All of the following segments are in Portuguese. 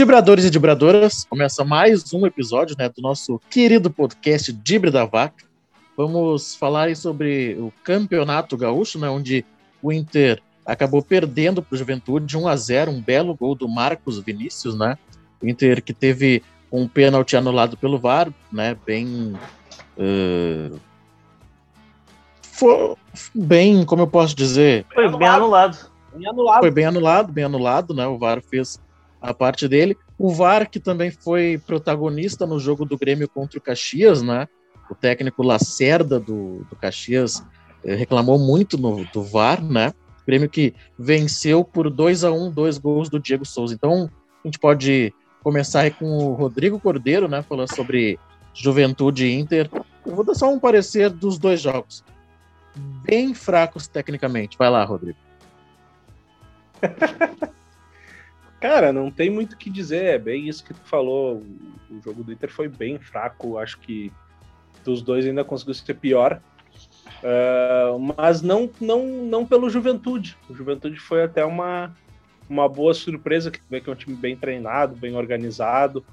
Dibradores e Dibradoras, começa mais um episódio né, do nosso querido podcast Dibre da Vaca. Vamos falar sobre o Campeonato Gaúcho, né, onde o Inter acabou perdendo para o Juventude de 1 a 0 um belo gol do Marcos Vinícius, né? O Inter que teve um pênalti anulado pelo VAR, né? Bem. Uh, foi bem, como eu posso dizer. Foi bem anulado. Bem anulado. Foi bem anulado, bem anulado, né? O VAR fez a parte dele. O VAR, que também foi protagonista no jogo do Grêmio contra o Caxias, né? O técnico Lacerda do, do Caxias eh, reclamou muito no, do VAR, né? O Grêmio que venceu por 2 a 1 um, dois gols do Diego Souza. Então, a gente pode começar com o Rodrigo Cordeiro, né? Falando sobre Juventude e Inter. Eu vou dar só um parecer dos dois jogos. Bem fracos tecnicamente. Vai lá, Rodrigo. Cara, não tem muito o que dizer, é bem isso que tu falou. O jogo do Inter foi bem fraco, acho que dos dois ainda conseguiu ser pior. Uh, mas não, não, não pelo Juventude. O Juventude foi até uma, uma boa surpresa, que vê que é um time bem treinado, bem organizado.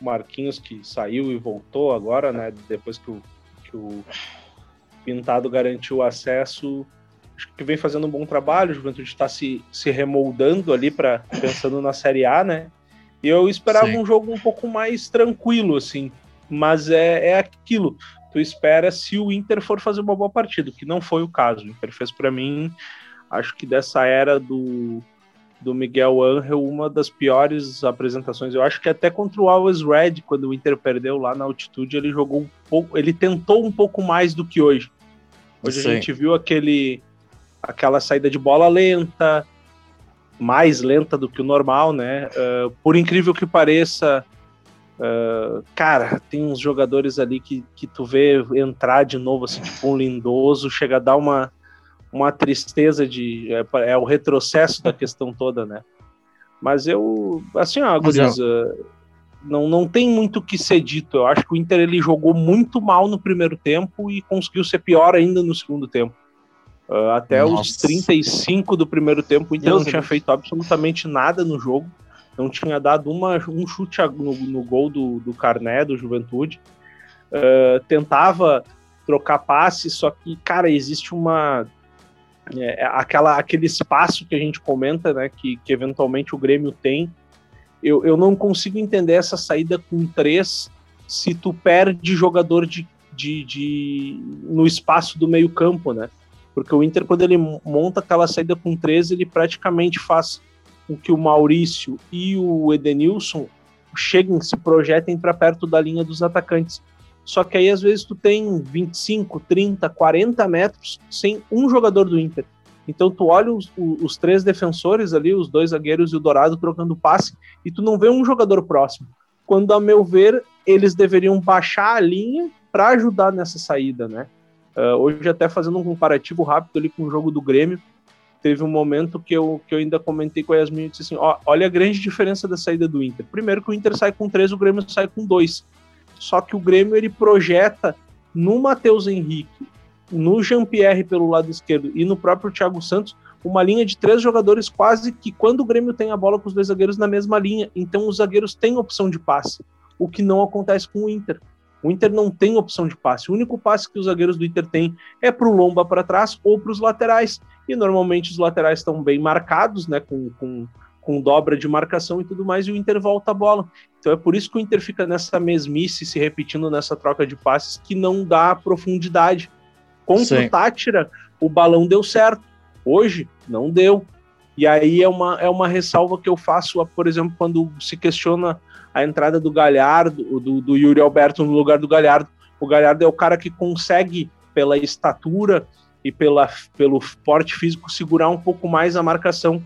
O Marquinhos que saiu e voltou agora, né? Depois que o, que o Pintado garantiu o acesso, acho que vem fazendo um bom trabalho, o Juventude está se, se remoldando ali para pensando na Série A, né? E eu esperava Sim. um jogo um pouco mais tranquilo, assim. Mas é, é aquilo. Tu espera se o Inter for fazer uma boa partida, que não foi o caso. O Inter fez para mim, acho que dessa era do, do Miguel Angel, uma das piores apresentações. Eu acho que até contra o Always Red, quando o Inter perdeu lá na altitude, ele jogou um pouco, ele tentou um pouco mais do que hoje. Hoje Sim. a gente viu aquele aquela saída de bola lenta, mais lenta do que o normal, né? Uh, por incrível que pareça, uh, cara, tem uns jogadores ali que, que tu vê entrar de novo, assim, tipo um lindoso, chega a dar uma, uma tristeza de. É, é o retrocesso da questão toda, né? Mas eu, assim, ó, Guriz, uh, não, não tem muito o que ser dito. Eu acho que o Inter ele jogou muito mal no primeiro tempo e conseguiu ser pior ainda no segundo tempo. Uh, até Nossa. os 35 do primeiro tempo, o Inter Deus não tinha Deus. feito absolutamente nada no jogo. Não tinha dado uma, um chute no, no gol do, do Carné, do Juventude. Uh, tentava trocar passe, só que, cara, existe uma. É, aquela, aquele espaço que a gente comenta, né, que, que eventualmente o Grêmio tem. Eu, eu não consigo entender essa saída com três se tu perde jogador de, de, de no espaço do meio-campo, né? Porque o Inter, quando ele monta aquela saída com 13, ele praticamente faz com que o Maurício e o Edenilson cheguem, se projetem para perto da linha dos atacantes. Só que aí, às vezes, tu tem 25, 30, 40 metros sem um jogador do Inter. Então, tu olha os, os três defensores ali, os dois zagueiros e o Dourado trocando passe, e tu não vê um jogador próximo. Quando, a meu ver, eles deveriam baixar a linha para ajudar nessa saída, né? Uh, hoje, até fazendo um comparativo rápido ali com o jogo do Grêmio, teve um momento que eu, que eu ainda comentei com a Yasmin e disse assim: ó, olha a grande diferença da saída do Inter. Primeiro, que o Inter sai com três, o Grêmio sai com dois. Só que o Grêmio ele projeta no Matheus Henrique, no Jean-Pierre pelo lado esquerdo e no próprio Thiago Santos uma linha de três jogadores quase que quando o Grêmio tem a bola com os dois zagueiros na mesma linha. Então os zagueiros têm opção de passe, o que não acontece com o Inter. O Inter não tem opção de passe. O único passe que os zagueiros do Inter têm é para o Lomba para trás ou para os laterais. E normalmente os laterais estão bem marcados, né? Com, com, com dobra de marcação e tudo mais, e o Inter volta a bola. Então é por isso que o Inter fica nessa mesmice, se repetindo nessa troca de passes, que não dá profundidade. Contra Sim. o Tátira, o balão deu certo. Hoje, não deu. E aí é uma, é uma ressalva que eu faço, por exemplo, quando se questiona a entrada do Galhardo, do, do Yuri Alberto no lugar do Galhardo. O Galhardo é o cara que consegue, pela estatura e pela, pelo porte físico, segurar um pouco mais a marcação.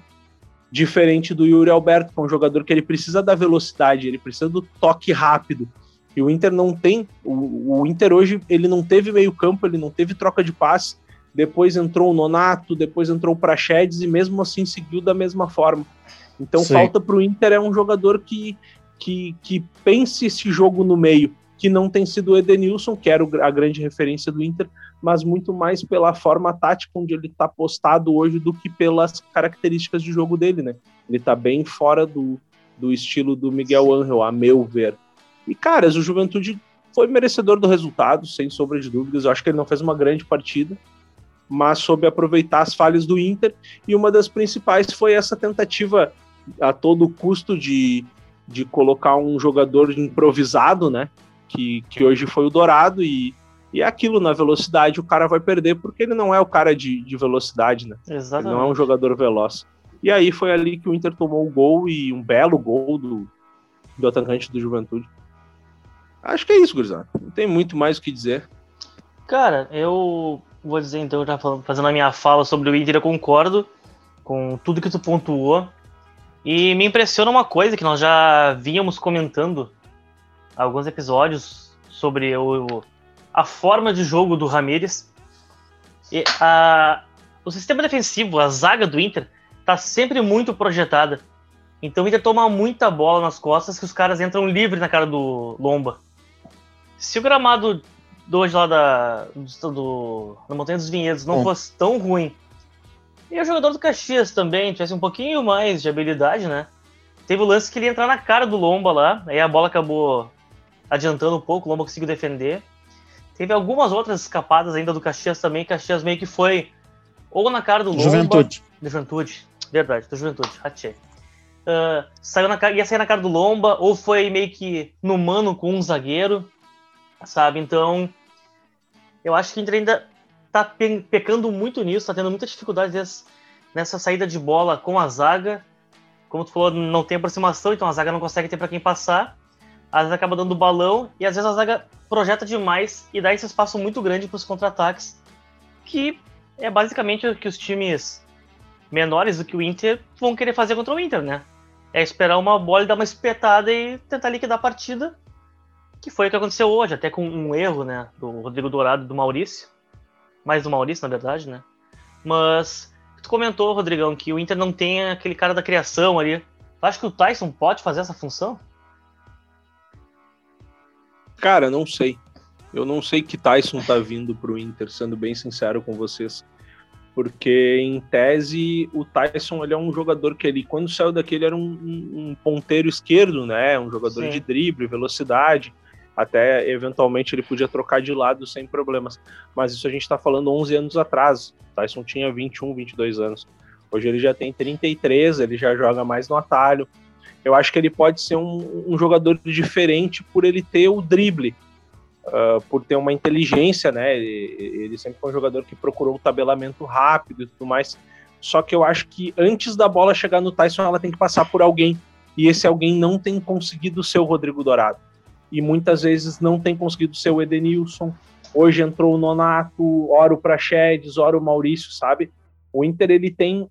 Diferente do Yuri Alberto, que é um jogador que ele precisa da velocidade, ele precisa do toque rápido. E o Inter não tem. O, o Inter hoje ele não teve meio campo, ele não teve troca de passe. Depois entrou o Nonato, depois entrou o Praxedes e mesmo assim seguiu da mesma forma. Então Sim. falta para o Inter é um jogador que, que, que pense esse jogo no meio, que não tem sido o Edenilson, que era a grande referência do Inter, mas muito mais pela forma tática onde ele está postado hoje do que pelas características de jogo dele, né? Ele está bem fora do, do estilo do Miguel Angel, a meu ver. E, caras, o Juventude foi merecedor do resultado, sem sombra de dúvidas. Eu acho que ele não fez uma grande partida, mas soube aproveitar as falhas do Inter. E uma das principais foi essa tentativa a todo custo de, de colocar um jogador improvisado, né? Que, que hoje foi o Dourado. E, e é aquilo, na velocidade, o cara vai perder porque ele não é o cara de, de velocidade, né? Exatamente. Ele não é um jogador veloz. E aí foi ali que o Inter tomou o gol e um belo gol do, do atacante do Juventude. Acho que é isso, gurizada. Não tem muito mais o que dizer. Cara, eu vou dizer então, já fazendo a minha fala sobre o Inter, eu concordo com tudo que tu pontuou. E me impressiona uma coisa que nós já vínhamos comentando alguns episódios sobre o, a forma de jogo do Ramires. E a, o sistema defensivo, a zaga do Inter, tá sempre muito projetada. Então o Inter toma muita bola nas costas que os caras entram livre na cara do Lomba. Se o gramado de hoje lá da, do, do, da Montanha dos Vinhedos não fosse tão ruim, e o jogador do Caxias também tivesse um pouquinho mais de habilidade, né? Teve o lance que ele ia entrar na cara do Lomba lá, aí a bola acabou adiantando um pouco, o Lomba conseguiu defender. Teve algumas outras escapadas ainda do Caxias também, Caxias meio que foi ou na cara do Lomba... Juventude. Juventude. Verdade, do Juventude, ratei. Uh, saiu na, ia sair na cara do Lomba, ou foi meio que no mano com um zagueiro, sabe? Então, eu acho que o Inter ainda tá pe pecando muito nisso, tá tendo muita dificuldade nessa saída de bola com a zaga. Como tu falou, não tem aproximação, então a zaga não consegue ter para quem passar. Às vezes acaba dando balão e às vezes a zaga projeta demais e dá esse espaço muito grande para os contra-ataques, que é basicamente o que os times menores do que o Inter vão querer fazer contra o Inter, né? É esperar uma bola e dar uma espetada e tentar liquidar a partida, que foi o que aconteceu hoje, até com um erro, né, do Rodrigo Dourado e do Maurício, mais do Maurício, na verdade, né? Mas tu comentou, Rodrigão, que o Inter não tem aquele cara da criação ali. Tu acha que o Tyson pode fazer essa função? Cara, não sei. Eu não sei que Tyson tá vindo pro Inter, sendo bem sincero com vocês porque em tese o Tyson ele é um jogador que ele quando saiu daqui ele era um, um ponteiro esquerdo, né, um jogador Sim. de drible, velocidade, até eventualmente ele podia trocar de lado sem problemas, mas isso a gente está falando 11 anos atrás, Tyson tinha 21, 22 anos, hoje ele já tem 33, ele já joga mais no atalho, eu acho que ele pode ser um, um jogador diferente por ele ter o drible, uh, por ter uma inteligência, né? Ele, ele, sempre foi um jogador que procurou o tabelamento rápido e tudo mais. Só que eu acho que antes da bola chegar no Tyson, ela tem que passar por alguém. E esse alguém não tem conseguido ser o Rodrigo Dourado. E muitas vezes não tem conseguido ser o Edenilson. Hoje entrou o Nonato, ora o Praxedes, ora o Maurício, sabe? O Inter, ele tem, uh,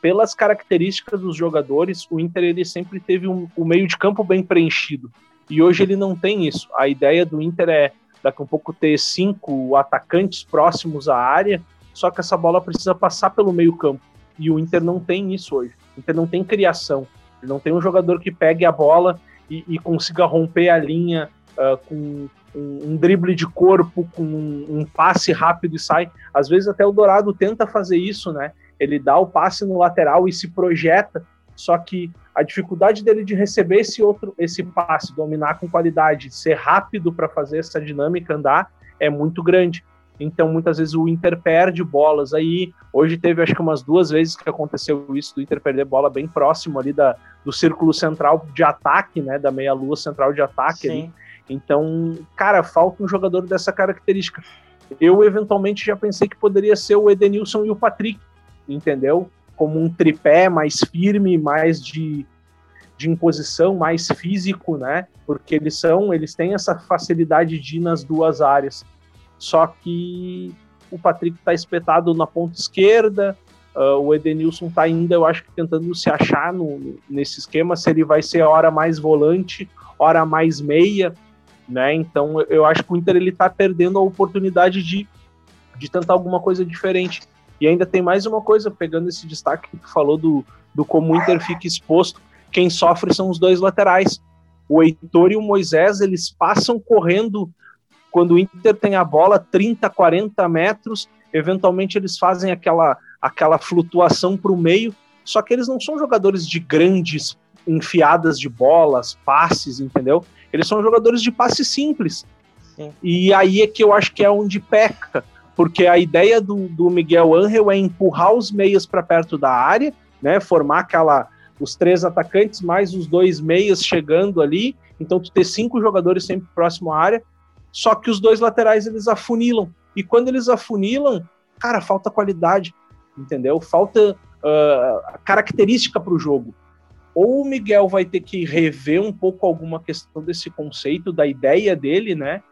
pelas características dos jogadores, o Inter ele sempre teve um, um meio de campo bem preenchido. E hoje ele não tem isso. A ideia do Inter é daqui a um pouco ter cinco atacantes próximos à área, só que essa bola precisa passar pelo meio-campo. E o Inter não tem isso hoje. O Inter não tem criação. Ele não tem um jogador que pegue a bola e, e consiga romper a linha uh, com um, um, drible de corpo, com um, um, passe rápido e sai. Às vezes até o Dourado tenta fazer isso, né? Ele dá o passe no lateral e se projeta, só que a dificuldade dele de receber esse outro esse passe, dominar com qualidade, ser rápido para fazer essa dinâmica andar é muito grande. Então, muitas vezes o Inter perde bolas aí. Hoje teve, acho que umas duas vezes que aconteceu isso, do Inter perder bola bem próximo ali da, do círculo central de ataque, né? Da meia-lua central de ataque ali. Então, cara, falta um jogador dessa característica. Eu, eventualmente, já pensei que poderia ser o Edenilson e o Patrick, entendeu? como um tripé mais firme, mais de, de imposição, mais físico, né? Porque eles são, eles têm essa facilidade de ir nas duas áreas. Só que o Patrick está espetado na ponta esquerda, uh, o Edenilson está ainda, eu acho que tentando se achar no, nesse esquema, se ele vai ser hora mais volante, hora mais meia, né? Então eu acho que o Inter ele está perdendo a oportunidade de, de tentar alguma coisa diferente. E ainda tem mais uma coisa, pegando esse destaque que tu falou do, do como o Inter fica exposto, quem sofre são os dois laterais. O Heitor e o Moisés, eles passam correndo quando o Inter tem a bola 30, 40 metros, eventualmente eles fazem aquela, aquela flutuação para o meio, só que eles não são jogadores de grandes enfiadas de bolas, passes, entendeu? Eles são jogadores de passe simples. Sim. E aí é que eu acho que é onde peca, porque a ideia do, do Miguel Angel é empurrar os meias para perto da área, né? Formar aquela os três atacantes mais os dois meias chegando ali, então tu ter cinco jogadores sempre próximo à área, só que os dois laterais eles afunilam. E quando eles afunilam, cara, falta qualidade, entendeu? Falta uh, característica para o jogo. Ou o Miguel vai ter que rever um pouco alguma questão desse conceito, da ideia dele, né?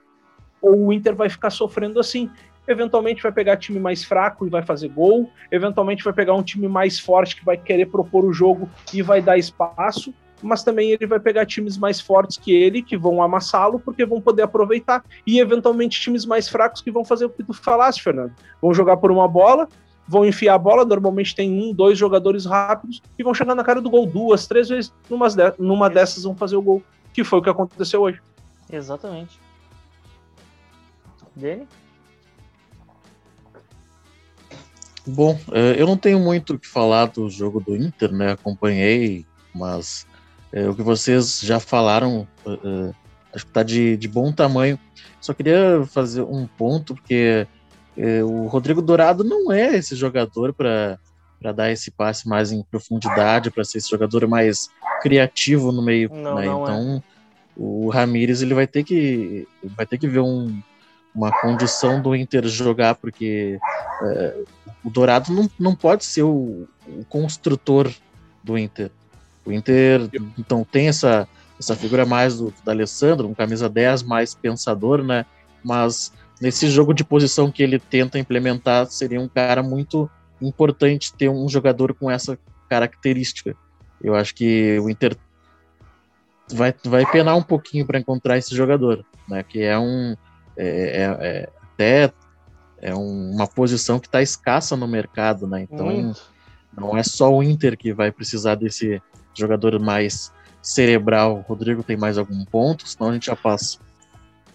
Ou o Inter vai ficar sofrendo assim. Eventualmente vai pegar time mais fraco e vai fazer gol. Eventualmente vai pegar um time mais forte que vai querer propor o jogo e vai dar espaço. Mas também ele vai pegar times mais fortes que ele, que vão amassá-lo, porque vão poder aproveitar. E eventualmente times mais fracos que vão fazer o que tu falaste, Fernando. Vão jogar por uma bola, vão enfiar a bola, normalmente tem um, dois jogadores rápidos, e vão chegar na cara do gol duas, três vezes, numa, de numa dessas vão fazer o gol, que foi o que aconteceu hoje. Exatamente. Dele? Bom, é, eu não tenho muito o que falar do jogo do Inter, né? Acompanhei, mas é, o que vocês já falaram é, acho que está de, de bom tamanho. Só queria fazer um ponto, porque o Rodrigo Dourado não é esse jogador para dar esse passe mais em profundidade, para ser esse jogador mais criativo no meio. Não, né? não então, é. o Ramires ele vai ter que vai ter que ver um, uma condição do Inter jogar, porque é, o Dourado não, não pode ser o, o, construtor do Inter. O Inter, então, tem essa, essa figura mais do, do Alessandro, um camisa 10 mais pensador, né? Mas nesse jogo de posição que ele tenta implementar, seria um cara muito importante ter um jogador com essa característica. Eu acho que o Inter vai, vai penar um pouquinho para encontrar esse jogador, né? Que é um é, é, é até é uma posição que está escassa no mercado, né? Então não é só o Inter que vai precisar desse jogador mais cerebral. Rodrigo tem mais algum ponto? Senão a gente já passa.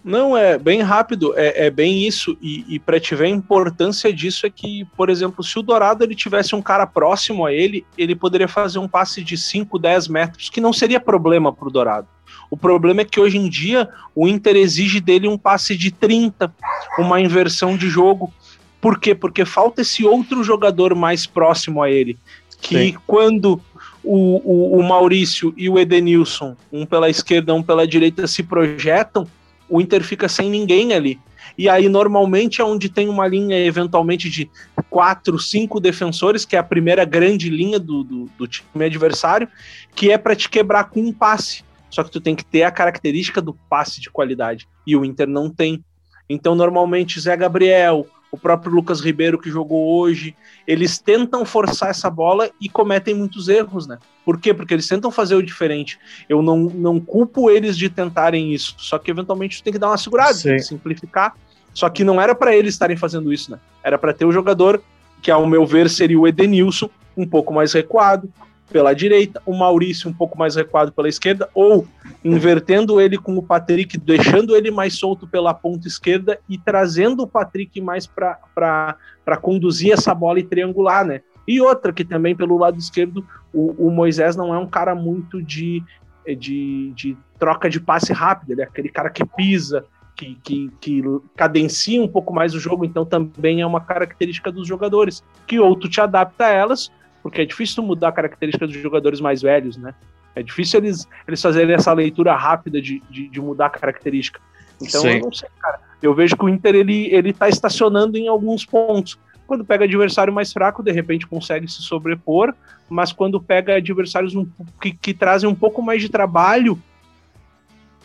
Não, é bem rápido, é, é bem isso. E, e para te ver a importância disso é que, por exemplo, se o Dourado ele tivesse um cara próximo a ele, ele poderia fazer um passe de 5, 10 metros, que não seria problema para o Dourado. O problema é que hoje em dia o Inter exige dele um passe de 30, uma inversão de jogo. Por quê? Porque falta esse outro jogador mais próximo a ele. Que Sim. quando o, o, o, Maurício e o Edenilson, um pela esquerda, um pela direita, se projetam, o Inter fica sem ninguém ali. E aí, normalmente, é onde tem uma linha, eventualmente, de quatro, cinco defensores, que é a primeira grande linha do, do, do time adversário, que é para te quebrar com um passe. Só que tu tem que ter a característica do passe de qualidade. E o Inter não tem. Então, normalmente, Zé Gabriel, o próprio Lucas Ribeiro que jogou hoje, eles tentam forçar essa bola e cometem muitos erros, né? Por quê? Porque eles tentam fazer o diferente. Eu não, não culpo eles de tentarem isso, só que eventualmente tem que dar uma segurada, simplificar. Só que não era para eles estarem fazendo isso, né? Era para ter o jogador que, ao meu ver, seria o Edenilson, um pouco mais recuado, pela direita, o Maurício um pouco mais recuado pela esquerda, ou invertendo ele com o Patrick, deixando ele mais solto pela ponta esquerda e trazendo o Patrick mais para conduzir essa bola e triangular, né? E outra, que também pelo lado esquerdo, o, o Moisés não é um cara muito de, de, de troca de passe rápido, ele é aquele cara que pisa, que, que, que, cadencia um pouco mais o jogo, então também é uma característica dos jogadores, que ou tu te adapta a elas, porque é difícil mudar a característica dos jogadores mais velhos, né? É difícil eles, eles fazerem essa leitura rápida de, de, de mudar a característica. Então, Sim. eu não sei, cara. Eu vejo que o Inter ele, ele tá estacionando em alguns pontos. Quando pega adversário mais fraco, de repente consegue se sobrepor, mas quando pega adversários um, que, que trazem um pouco mais de trabalho,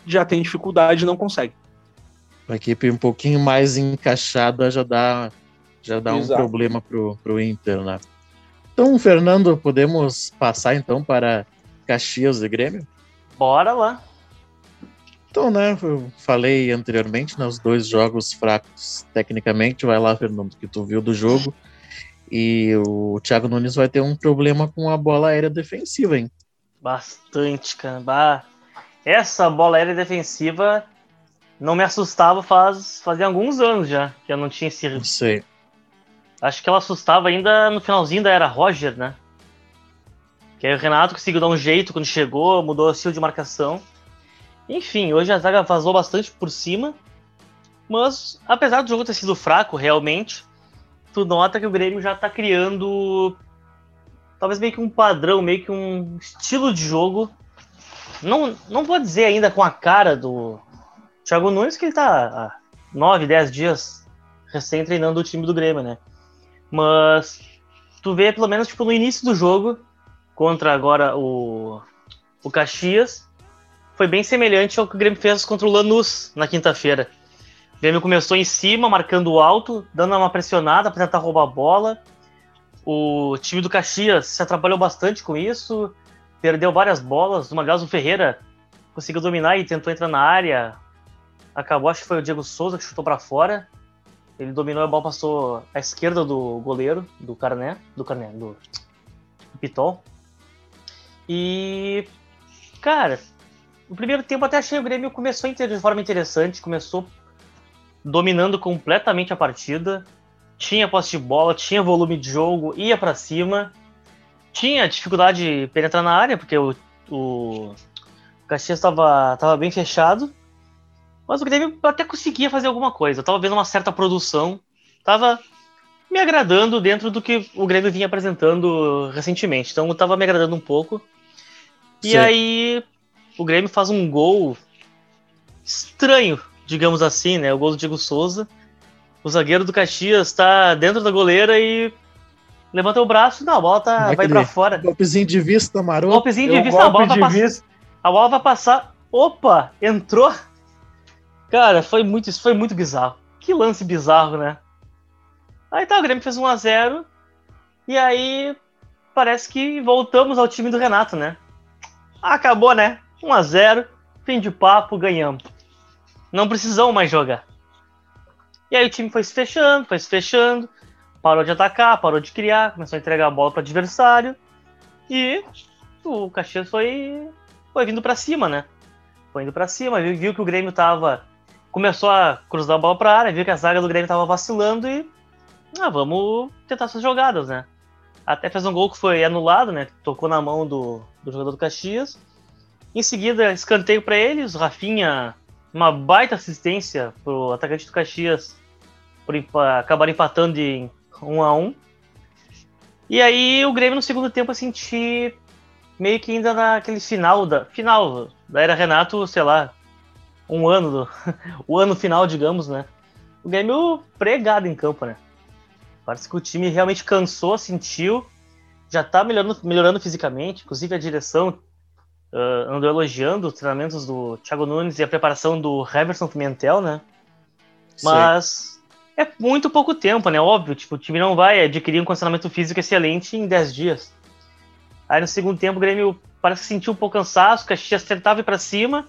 já tem dificuldade e não consegue. Uma equipe um pouquinho mais encaixada já dá, já dá um problema pro, pro Inter, né? Então, Fernando, podemos passar então para Caxias e Grêmio? Bora lá. Então, né, eu falei anteriormente, né, os dois jogos fracos tecnicamente, vai lá, Fernando, que tu viu do jogo, e o Thiago Nunes vai ter um problema com a bola aérea defensiva, hein? Bastante, cara. Essa bola aérea defensiva não me assustava faz, fazia alguns anos já, que eu não tinha esse... Sei. Acho que ela assustava ainda no finalzinho da era Roger, né? Que aí o Renato conseguiu dar um jeito quando chegou, mudou o estilo de marcação. Enfim, hoje a zaga vazou bastante por cima. Mas, apesar do jogo ter sido fraco, realmente, tu nota que o Grêmio já tá criando talvez meio que um padrão, meio que um estilo de jogo. Não, não vou dizer ainda com a cara do Thiago Nunes, que ele tá há 9, 10 dias recém treinando o time do Grêmio, né? Mas tu vê pelo menos tipo, no início do jogo, contra agora o, o Caxias, foi bem semelhante ao que o Grêmio fez contra o Lanús na quinta-feira. O Grêmio começou em cima, marcando alto, dando uma pressionada para tentar roubar a bola. O time do Caxias se atrapalhou bastante com isso, perdeu várias bolas. Uma delas, o Ferreira conseguiu dominar e tentou entrar na área. Acabou, acho que foi o Diego Souza que chutou para fora. Ele dominou a bola, passou à esquerda do goleiro, do Carné, do Carné, do, Pitol. E, cara, no primeiro tempo até achei o Grêmio começou de forma interessante, começou dominando completamente a partida, tinha posse de bola, tinha volume de jogo, ia para cima, tinha dificuldade de penetrar na área, porque o, o Caxias estava bem fechado, mas o Grêmio até conseguia fazer alguma coisa. Eu tava vendo uma certa produção. Tava me agradando dentro do que o Grêmio vinha apresentando recentemente. Então eu tava me agradando um pouco. E Sim. aí o Grêmio faz um gol estranho, digamos assim, né? O gol do Diego Souza. O zagueiro do Caxias tá dentro da goleira e levanta o braço, não, a bola tá, vai para fora. Golpezinho de vista, maroto. Golpezinho de vista, a bola vai passar. A bola vai passar. Opa, entrou Cara, foi muito, isso foi muito bizarro. Que lance bizarro, né? Aí tá, o Grêmio fez 1x0. E aí parece que voltamos ao time do Renato, né? Acabou, né? 1x0, fim de papo, ganhamos. Não precisamos mais jogar. E aí o time foi se fechando, foi se fechando, parou de atacar, parou de criar, começou a entregar a bola para adversário. E o Caxias foi, foi vindo para cima, né? Foi indo para cima, viu, viu que o Grêmio tava começou a cruzar a bola para a área, viu que a zaga do Grêmio estava vacilando e ah, vamos tentar essas jogadas, né? Até fez um gol que foi anulado, né? Tocou na mão do, do jogador do Caxias. Em seguida, escanteio para eles, Rafinha, uma baita assistência pro atacante do Caxias por acabar empatando em 1 um a 1 um. E aí o Grêmio no segundo tempo eu senti meio que ainda naquele final da final da era Renato, sei lá, um ano, do, o ano final, digamos, né? O Grêmio pregado em campo, né? Parece que o time realmente cansou, sentiu, já tá melhorando, melhorando fisicamente, inclusive a direção uh, andou elogiando os treinamentos do Thiago Nunes e a preparação do Heverson Pimentel, né? Mas Sim. é muito pouco tempo, né? Óbvio, tipo, o time não vai adquirir um condicionamento físico excelente em 10 dias. Aí no segundo tempo o Grêmio parece que sentiu um pouco cansaço, o Caxias tentava ir para cima,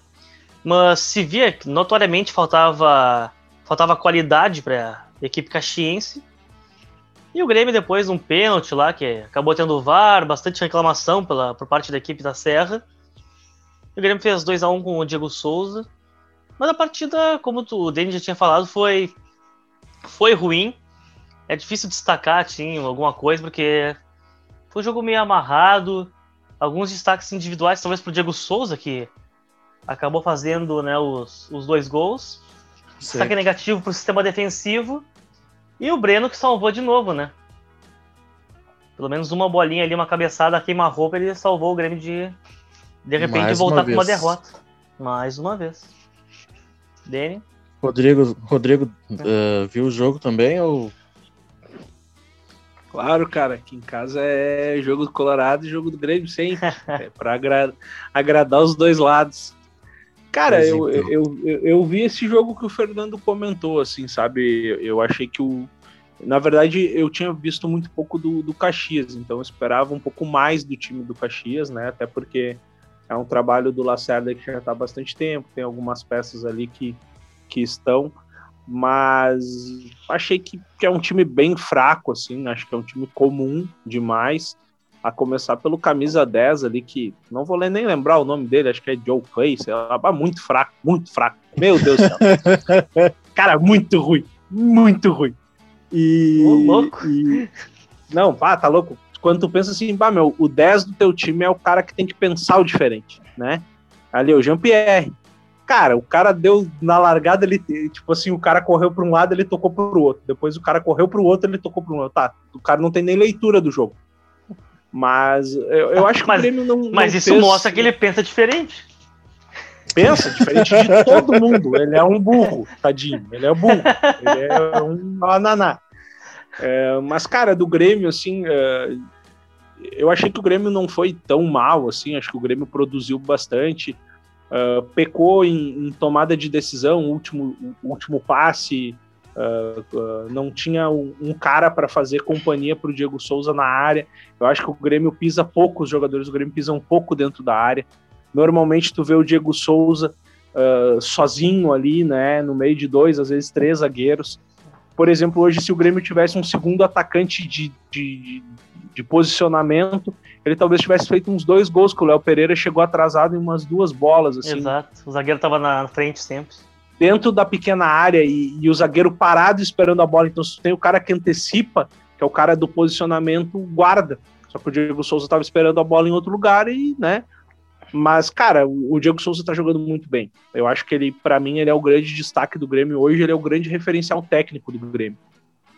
mas se via que notoriamente faltava faltava qualidade para a equipe caxiense. E o Grêmio depois um pênalti lá que acabou tendo o VAR, bastante reclamação pela, por parte da equipe da Serra. O Grêmio fez 2 a 1 com o Diego Souza. Mas a partida, como tu, o Denis já tinha falado, foi foi ruim. É difícil destacar assim, alguma coisa porque foi um jogo meio amarrado. Alguns destaques individuais, talvez pro Diego Souza, que acabou fazendo né, os, os dois gols. Destaque negativo para o sistema defensivo. E o Breno que salvou de novo, né? Pelo menos uma bolinha ali, uma cabeçada queima-roupa, ele salvou o Grêmio de, de repente, Mais voltar com uma derrota. Mais uma vez. Dani? Rodrigo, Rodrigo uh, viu o jogo também ou Claro, cara, aqui em casa é jogo do Colorado e jogo do Grêmio sempre. é para agra agradar os dois lados. Cara, eu, então. eu, eu, eu, vi esse jogo que o Fernando comentou, assim, sabe? Eu achei que o. Na verdade, eu tinha visto muito pouco do, do Caxias, então eu esperava um pouco mais do time do Caxias, né? Até porque é um trabalho do Lacerda que já está há bastante tempo, tem algumas peças ali que, que estão, mas achei que, que é um time bem fraco, assim, acho que é um time comum demais a começar pelo camisa 10 ali, que não vou nem lembrar o nome dele, acho que é Joe Clay, sei lá, muito fraco, muito fraco. Meu Deus do céu. Cara, muito ruim, muito ruim. E, louco. E... Não, pá, tá louco. quando tu pensa assim, bah, meu, o 10 do teu time é o cara que tem que pensar o diferente, né? Ali, o Jean-Pierre. Cara, o cara deu na largada, ele, tipo assim, o cara correu para um lado, ele tocou para o outro. Depois o cara correu para o outro, ele tocou para um outro. Tá, o cara não tem nem leitura do jogo. Mas eu, eu acho que mas, o Grêmio não. Mas não isso fez... mostra que ele pensa diferente. Pensa diferente de todo mundo. Ele é um burro, tadinho. Ele é burro. Ele é um ananá. É, mas, cara, do Grêmio, assim, é, eu achei que o Grêmio não foi tão mal, assim, acho que o Grêmio produziu bastante, uh, pecou em, em, tomada de decisão, último, último passe, uh, uh, não tinha um, um cara para fazer companhia para o Diego Souza na área. Eu acho que o Grêmio pisa pouco, os jogadores do Grêmio pisam pouco dentro da área. Normalmente tu vê o Diego Souza sozinho ali, né, no meio de dois, às vezes três zagueiros. Por exemplo, hoje, se o Grêmio tivesse um segundo atacante de, de, de posicionamento, ele talvez tivesse feito uns dois gols, que o Léo Pereira chegou atrasado em umas duas bolas. Assim. Exato, o zagueiro estava na frente sempre. Dentro da pequena área e, e, o zagueiro parado esperando a bola. Então, se tem o cara que antecipa, que é o cara do posicionamento, guarda. Só que o Diego Souza estava esperando a bola em outro lugar e, né, mas, cara, o Diego Souza tá jogando muito bem. Eu acho que ele, para mim, ele é o grande destaque do Grêmio hoje, ele é o grande referencial técnico do Grêmio.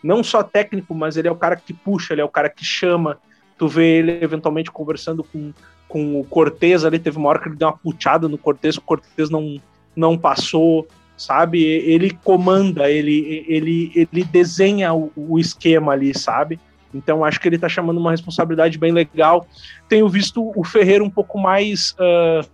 Não só técnico, mas ele é o cara que puxa, ele é o cara que chama. Tu vê ele eventualmente conversando com, com o Cortez ali, teve uma hora que ele deu uma puxada no Cortez, o Cortez não, não passou, sabe? Ele comanda, ele, ele, ele desenha o, o esquema ali, sabe? Então acho que ele está chamando uma responsabilidade bem legal. Tenho visto o Ferreira um pouco mais uh,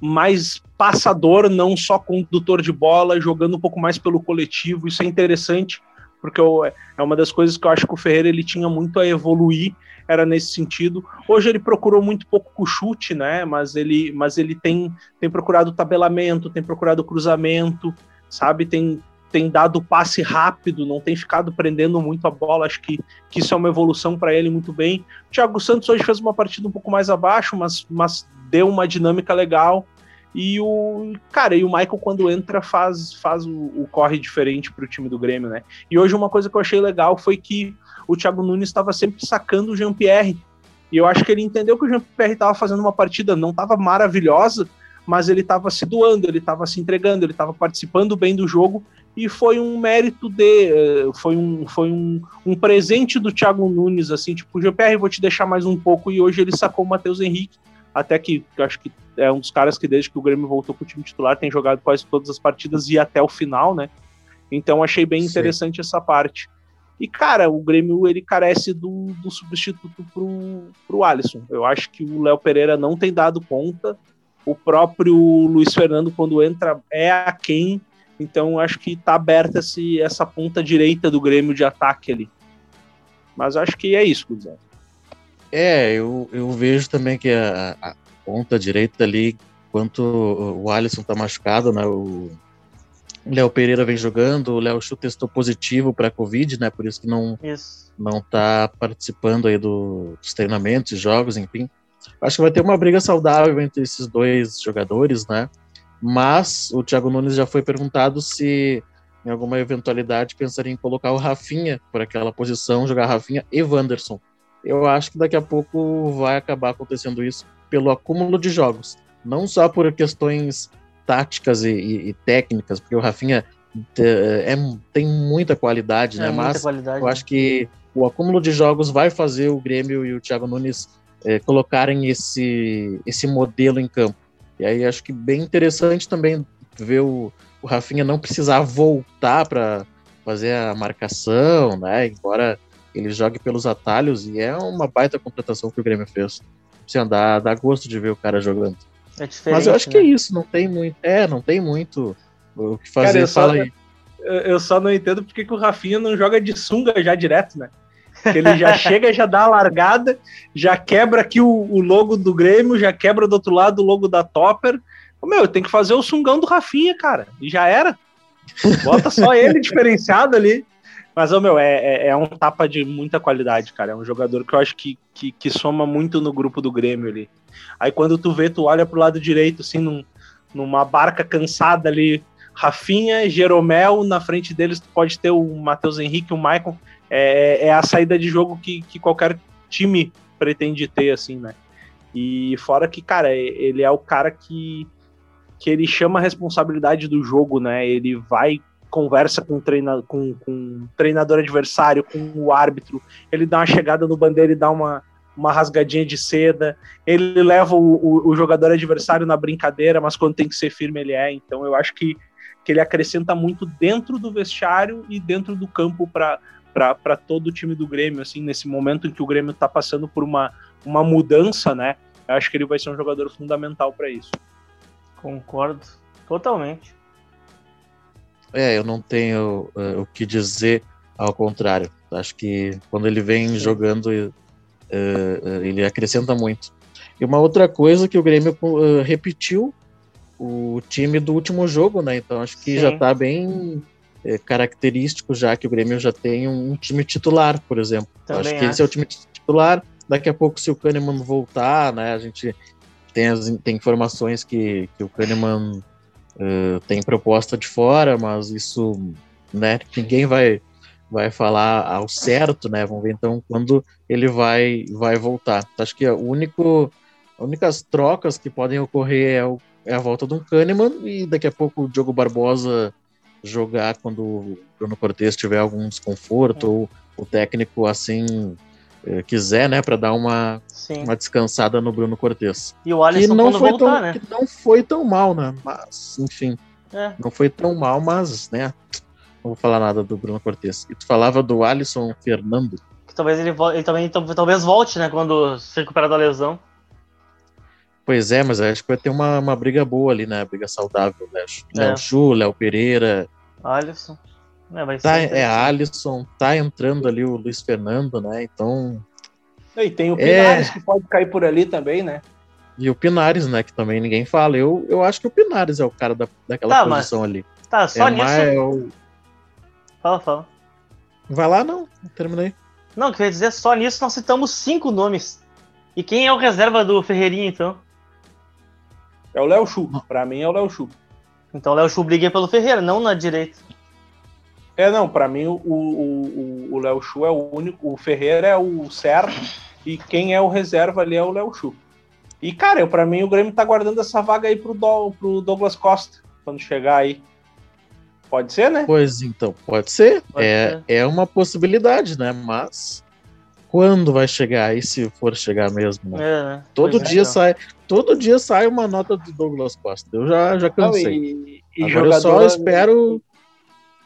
mais passador, não só condutor de bola, jogando um pouco mais pelo coletivo. Isso é interessante, porque eu, é uma das coisas que eu acho que o Ferreira ele tinha muito a evoluir, era nesse sentido. Hoje ele procurou muito pouco o chute, né? Mas ele, mas ele tem, tem procurado tabelamento, tem procurado cruzamento, sabe? Tem, tem dado passe rápido, não tem ficado prendendo muito a bola. Acho que, que isso é uma evolução para ele muito bem. O Thiago Santos hoje fez uma partida um pouco mais abaixo, mas, mas deu uma dinâmica legal. E o cara, e o Michael quando entra faz, faz o, o corre diferente para o time do Grêmio, né? E hoje uma coisa que eu achei legal foi que o Thiago Nunes estava sempre sacando o Jean-Pierre. E eu acho que ele entendeu que o Jean-Pierre estava fazendo uma partida não estava maravilhosa, mas ele estava se doando, ele estava se entregando, ele estava participando bem do jogo e foi um mérito de. Eh, foi um, foi um, um presente do Thiago Nunes, assim, tipo, GPR, vou te deixar mais um pouco, e hoje ele sacou o Matheus Henrique, até que eu acho que é um dos caras que desde que o Grêmio voltou com o time titular tem jogado quase todas as partidas e até o final, né? Então achei bem interessante Sim. essa parte. E, cara, o Grêmio ele carece do, do substituto pro, pro Alisson. Eu acho que o Léo Pereira não tem dado conta. O próprio Luiz Fernando, quando entra, é a quem então acho que está aberta esse, essa ponta direita do Grêmio de ataque ali. Mas acho que é isso, Guzão. É, eu, eu vejo também que a, a ponta direita ali, enquanto o Alisson tá machucado, né? O Léo Pereira vem jogando, o Léo Chu testou positivo para Covid, né? Por isso que não, isso. não tá participando aí do, dos treinamentos, jogos, enfim. Acho que vai ter uma briga saudável entre esses dois jogadores, né? Mas o Thiago Nunes já foi perguntado se, em alguma eventualidade, pensaria em colocar o Rafinha por aquela posição, jogar Rafinha e Wanderson. Eu acho que daqui a pouco vai acabar acontecendo isso pelo acúmulo de jogos. Não só por questões táticas e, e, e técnicas, porque o Rafinha é, tem muita qualidade, né? é né? Mas qualidade, eu acho que o acúmulo de jogos vai fazer o Grêmio e o Thiago Nunes é, colocarem esse, esse modelo em campo. E aí acho que bem interessante também ver o, o Rafinha não precisar voltar para fazer a marcação, né? Embora ele jogue pelos atalhos e é uma baita completação que o Grêmio fez. Assim, dá, dá gosto de ver o cara jogando. É Mas eu acho né? que é isso, não tem muito. É, não tem muito o que fazer. Cara, eu, só, eu só não entendo porque que o Rafinha não joga de sunga já direto, né? Ele já chega, já dá a largada, já quebra aqui o, o, logo do Grêmio, já quebra do outro lado o logo da Topper. Meu, tem que fazer o sungão do Rafinha, cara. E já era. Bota só ele diferenciado ali. Mas, ô, meu, é, é, é, um tapa de muita qualidade, cara. É um jogador que eu acho que, que, que, soma muito no grupo do Grêmio ali. Aí quando tu vê, tu olha pro lado direito, assim, num, numa barca cansada ali, Rafinha, Jeromel, na frente deles tu pode ter o Matheus Henrique, o Maicon é, é a saída de jogo que, que qualquer time pretende ter, assim, né? E fora que, cara, ele é o cara que, que ele chama a responsabilidade do jogo, né? Ele vai, conversa com treina, com, com o treinador adversário, com o árbitro, ele dá uma chegada no bandeira e dá uma, uma rasgadinha de seda, ele leva o, o, o, jogador adversário na brincadeira, mas quando tem que ser firme ele é. Então eu acho que, que ele acrescenta muito dentro do vestiário e dentro do campo para todo o time do Grêmio, assim, nesse momento em que o Grêmio está passando por uma, uma mudança, né? Eu acho que ele vai ser um jogador fundamental para isso. Concordo totalmente. É, eu não tenho uh, o que dizer ao contrário. Acho que quando ele vem jogando Uh, ele acrescenta muito. E uma outra coisa que o Grêmio uh, repetiu o time do último jogo, né? Então acho que Sim. já está bem é, característico já que o Grêmio já tem um, um time titular, por exemplo. Acho que acho. esse é o time titular. Daqui a pouco, se o Kahneman voltar, né? A gente tem, as, tem informações que, que o Kahneman uh, tem proposta de fora, mas isso, né? Ninguém vai vai falar ao certo, né? Vamos ver então quando ele vai vai voltar. Acho que o único as únicas trocas que podem ocorrer é, o, é a volta do Kahneman e daqui a pouco o Diogo Barbosa jogar quando o Bruno Cortes tiver algum desconforto ou o técnico assim quiser, né, para dar uma, uma descansada no Bruno Cortes. E o Alisson que não foi voltar, tão, né? Que não foi tão mal, né? Mas, enfim. É. Não foi tão mal, mas, né, não vou falar nada do Bruno Cortes. E tu falava do Alisson Fernando. Que talvez ele, ele também talvez volte, né? Quando se recuperar da lesão. Pois é, mas acho que vai ter uma, uma briga boa ali, né? Briga saudável, né? É. Léo Chu, Léo Pereira. Alisson. É, vai tá, é Alisson, tá entrando ali o Luiz Fernando, né? Então. E tem o Pinares é... que pode cair por ali também, né? E o Pinares, né? Que também ninguém fala. Eu, eu acho que o Pinares é o cara da, daquela tá, posição mas... ali. Tá, só é nisso. Mais, é o, Fala, fala. Vai lá, não. Terminei. Não, quer dizer, só nisso nós citamos cinco nomes. E quem é o reserva do Ferreirinha, então? É o Léo Chu. Pra mim é o Léo Chu. Então o Léo Chu briga pelo Ferreira, não na direita. É, não, pra mim o, o, o Léo Chu é o único. O Ferreira é o certo. E quem é o reserva ali é o Léo Chu. E, cara, pra mim o Grêmio tá guardando essa vaga aí pro, Do, pro Douglas Costa, quando chegar aí. Pode ser, né? Pois então, pode ser. Pode é, ser. é uma possibilidade, né? Mas quando vai chegar? E se for chegar mesmo? Né? É, né? todo pois dia é, sai, todo dia sai uma nota do Douglas Costa. Eu já já cansei. Não, e, e Agora eu só espero.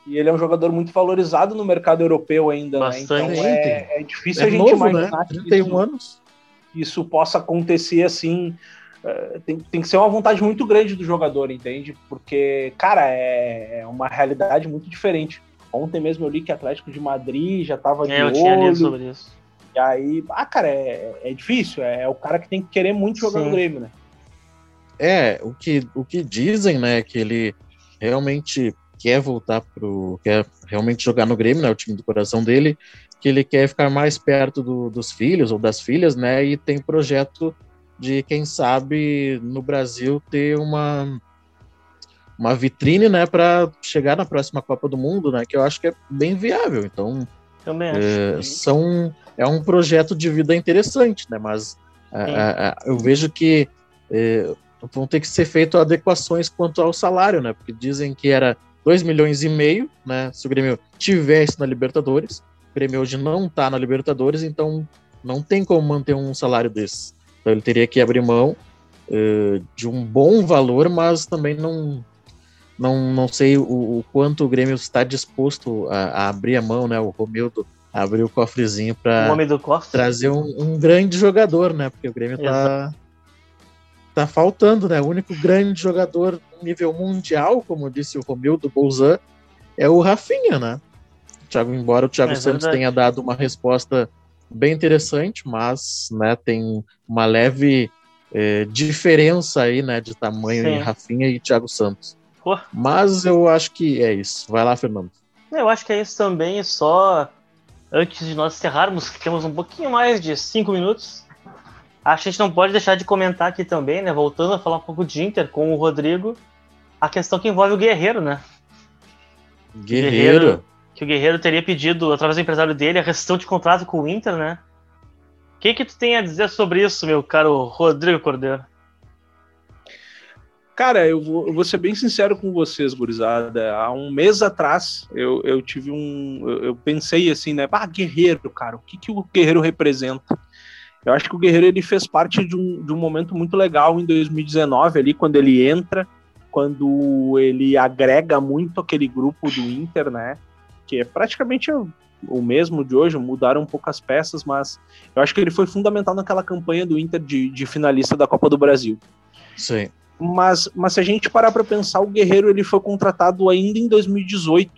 E ele é um jogador muito valorizado no mercado europeu ainda, Bastante. né? Então é, é difícil é a gente novo, imaginar né? 31 isso, anos. isso possa acontecer assim eh, tem, tem que ser uma vontade muito grande do jogador, entende? Porque, cara, é, é uma realidade muito diferente. Ontem mesmo eu li que Atlético de Madrid já tava de é, eu olho. Tinha lido sobre isso. E aí, ah, cara, é, é difícil. É, é, o cara que tem que querer muito jogar Sim. no Grêmio, né? É, o que, o que dizem, né, que ele realmente quer voltar pro. quer realmente jogar no Grêmio, né? O time do coração dele, que ele quer ficar mais perto do, dos filhos ou das filhas, né? E tem projeto de quem sabe no Brasil ter uma uma vitrine, né, para chegar na próxima Copa do Mundo, né, que eu acho que é bem viável. Então, também é, acho. são é um projeto de vida interessante, né, mas a, a, eu vejo que é, vão ter que ser feitas adequações quanto ao salário, né, porque dizem que era 2 milhões e meio, né, se o Grêmio tivesse na Libertadores. O Grêmio hoje não está na Libertadores, então não tem como manter um salário desse. Então ele teria que abrir mão uh, de um bom valor, mas também não não, não sei o, o quanto o Grêmio está disposto a, a, abrir a mão, né? O Romildo abriu o cofrezinho para trazer um, um, grande jogador, né? Porque o Grêmio está tá faltando, né? O único grande jogador nível mundial, como disse o Romildo Bolzan, é o Rafinha, né? Thiago, embora o Thiago é Santos verdade. tenha dado uma resposta bem interessante, mas né, tem uma leve é, diferença aí, né, de tamanho Sim. em Rafinha e Thiago Santos. Pô. Mas eu acho que é isso. Vai lá, Fernando. Eu acho que é isso também, só antes de nós encerrarmos, temos um pouquinho mais de cinco minutos. Acho que a gente não pode deixar de comentar aqui também, né? Voltando a falar um pouco de Inter com o Rodrigo, a questão que envolve o Guerreiro, né? Guerreiro. Guerreiro que o Guerreiro teria pedido, através do empresário dele, a rescisão de contrato com o Inter, né? O que, que tu tem a dizer sobre isso, meu caro Rodrigo Cordeiro? Cara, eu vou, eu vou, ser bem sincero com vocês, gurizada. Há um mês atrás, eu, eu tive um. Eu, eu, pensei assim, né? Ah, guerreiro, cara, o que, que o guerreiro representa? Eu acho que o guerreiro ele fez parte de um, de um momento muito legal em 2019, ali, quando ele entra, quando ele agrega muito aquele grupo do Inter, né? Que é praticamente o mesmo de hoje, mudaram um pouco as peças, mas eu acho que ele foi fundamental naquela campanha do Inter de, de finalista da Copa do Brasil. Sim. Mas, mas se a gente parar para pensar, o Guerreiro ele foi contratado ainda em 2018,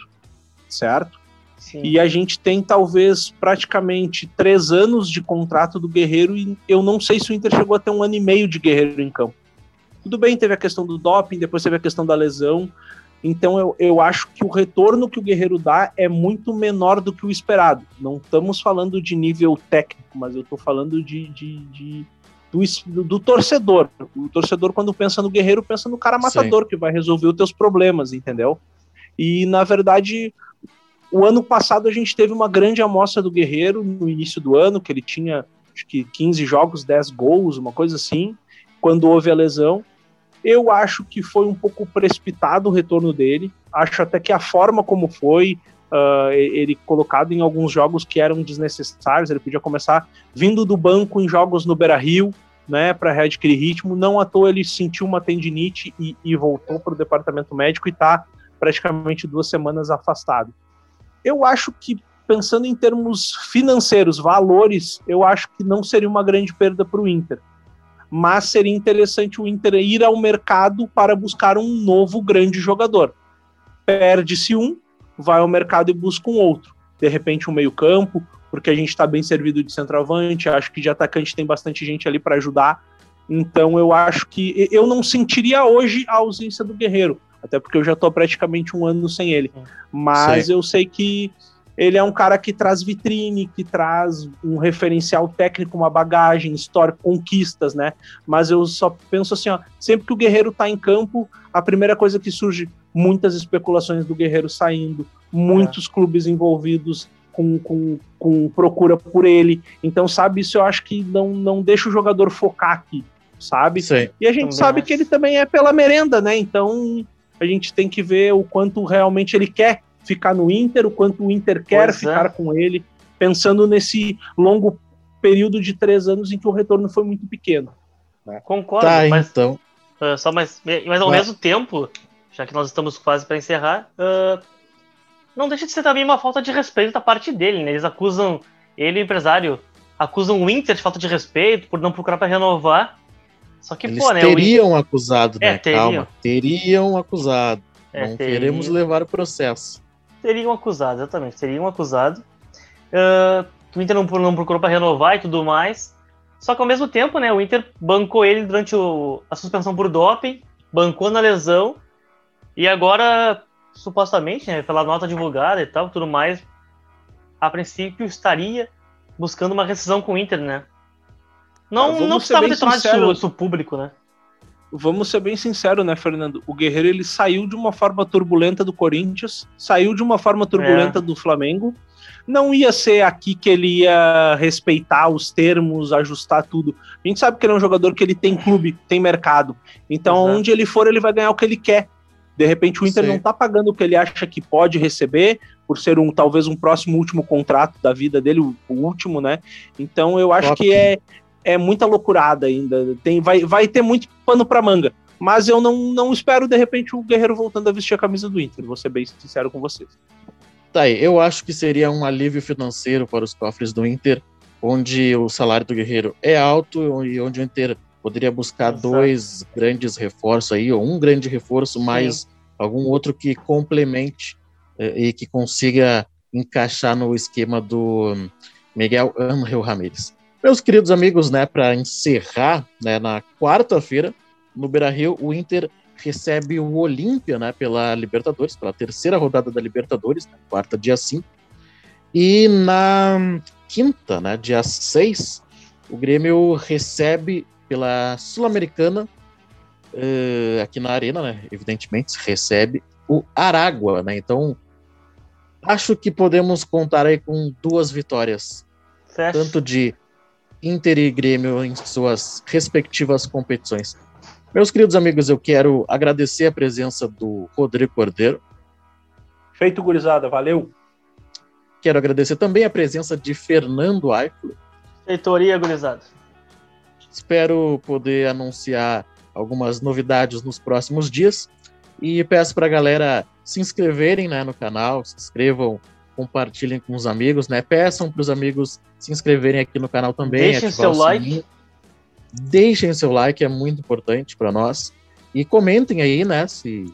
certo? Sim. E a gente tem talvez praticamente três anos de contrato do Guerreiro e eu não sei se o Inter chegou a ter um ano e meio de Guerreiro em campo. Tudo bem, teve a questão do doping, depois teve a questão da lesão. Então eu, eu acho que o retorno que o Guerreiro dá é muito menor do que o esperado. Não estamos falando de nível técnico, mas eu estou falando de, de, de do, do, torcedor. O torcedor, quando pensa no guerreiro, pensa no cara matador Sim. que vai resolver os teus problemas, entendeu? E, na verdade, o ano passado a gente teve uma grande amostra do guerreiro no início do ano, que ele tinha acho que 15 jogos, 10 gols, uma coisa assim, quando houve a lesão. Eu acho que foi um pouco precipitado o retorno dele. Acho até que a forma como foi, uh, ele colocado em alguns jogos que eram desnecessários. Ele podia começar vindo do banco em jogos no Beira Rio, né, para readquirir ritmo. Não à toa ele sentiu uma tendinite e, e voltou para o departamento médico e está praticamente duas semanas afastado. Eu acho que, pensando em termos financeiros, valores, eu acho que não seria uma grande perda para o Inter. Mas seria interessante o Inter ir ao mercado para buscar um novo grande jogador. Perde-se um, vai ao mercado e busca um outro. De repente, um meio-campo, porque a gente está bem servido de centroavante, acho que de atacante tem bastante gente ali para ajudar. Então, eu acho que eu não sentiria hoje a ausência do Guerreiro, até porque eu já estou praticamente um ano sem ele. Mas Sim. eu sei que ele é um cara que traz vitrine, que traz um referencial técnico, uma bagagem, história, conquistas, né? Mas eu só penso assim, ó, sempre que o Guerreiro está em campo, a primeira coisa que surge muitas especulações do Guerreiro saindo, muitos é. clubes envolvidos com, com, com procura por ele. Então, sabe, isso eu acho que não, não deixa o jogador focar aqui, sabe? Sei. E a gente também sabe que ele também é pela merenda, né? Então, a gente tem que ver o quanto realmente ele quer ficar no Inter, o quanto o Inter quer pois é. ficar é. com ele, pensando nesse longo período de três anos em que o retorno foi muito pequeno. Né? Concordo, tá, mas, então. Uh, só mais, mas ao mesmo tempo, já que nós estamos quase para encerrar, uh, não deixa de ser também uma falta de respeito da parte dele, né? Eles acusam, ele, o empresário, acusam o Inter de falta de respeito por não procurar para renovar. Só que, Eles pô, né? Teriam Inter... acusado, né? É, teriam. Calma. Teriam acusado. É, não teriam. queremos levar o processo. Teriam acusado, exatamente. Teriam acusado. Uh, o Inter não, não procurou para renovar e tudo mais. Só que ao mesmo tempo, né? O Inter bancou ele durante o, a suspensão por doping, bancou na lesão e agora, supostamente, né, pela nota divulgada e tal, tudo mais, a princípio estaria buscando uma rescisão com o Inter, né? Não, não precisava ter tornado isso, público, né? Vamos ser bem sinceros, né, Fernando? O Guerreiro ele saiu de uma forma turbulenta do Corinthians, saiu de uma forma turbulenta é. do Flamengo. Não ia ser aqui que ele ia respeitar os termos, ajustar tudo. A gente sabe que ele é um jogador que ele tem clube, tem mercado. Então, Exato. onde ele for, ele vai ganhar o que ele quer. De repente o Inter Sim. não está pagando o que ele acha que pode receber, por ser um talvez um próximo último contrato da vida dele, o, o último, né? Então eu acho Top. que é, é muita loucurada ainda. Tem, vai, vai ter muito pano para manga. Mas eu não, não espero, de repente, o Guerreiro voltando a vestir a camisa do Inter, vou ser bem sincero com vocês. Tá aí, eu acho que seria um alívio financeiro para os cofres do Inter, onde o salário do Guerreiro é alto e onde o Inter Poderia buscar Exato. dois grandes reforços aí, ou um grande reforço, mais Sim. algum outro que complemente eh, e que consiga encaixar no esquema do Miguel Angel Ramírez. Meus queridos amigos, né, para encerrar, né, na quarta-feira, no Beira-Rio, o Inter recebe o Olímpia, né, pela Libertadores, pela terceira rodada da Libertadores, né, quarta, dia 5. E na quinta, né, dia 6, o Grêmio recebe pela Sul-Americana, uh, aqui na Arena, né? Evidentemente, recebe o Aragua, né? Então, acho que podemos contar aí com duas vitórias. Fecha. Tanto de Inter e Grêmio em suas respectivas competições. Meus queridos amigos, eu quero agradecer a presença do Rodrigo Cordeiro. Feito, gurizada, valeu. Quero agradecer também a presença de Fernando Aiclo. Feitoria, gurizada. Espero poder anunciar algumas novidades nos próximos dias. E peço para a galera se inscreverem né, no canal, se inscrevam, compartilhem com os amigos, né? Peçam para os amigos se inscreverem aqui no canal também. Deixem seu like. Deixem seu like, é muito importante para nós. E comentem aí, né, se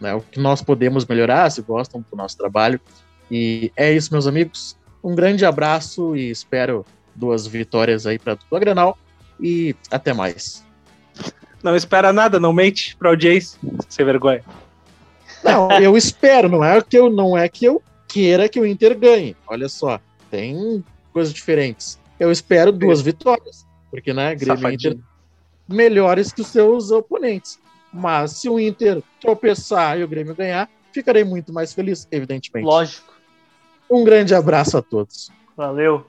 né, o que nós podemos melhorar, se gostam do nosso trabalho. E é isso, meus amigos. Um grande abraço e espero duas vitórias aí para a dupla Granal. E até mais. Não espera nada, não mente pra audiência, sem vergonha. Não, eu espero, não é que eu não é que eu queira que o Inter ganhe. Olha só, tem coisas diferentes. Eu espero duas vitórias, porque né, Grêmio e Inter melhores que os seus oponentes. Mas se o Inter tropeçar e o Grêmio ganhar, ficarei muito mais feliz, evidentemente. Lógico. Um grande abraço a todos. Valeu.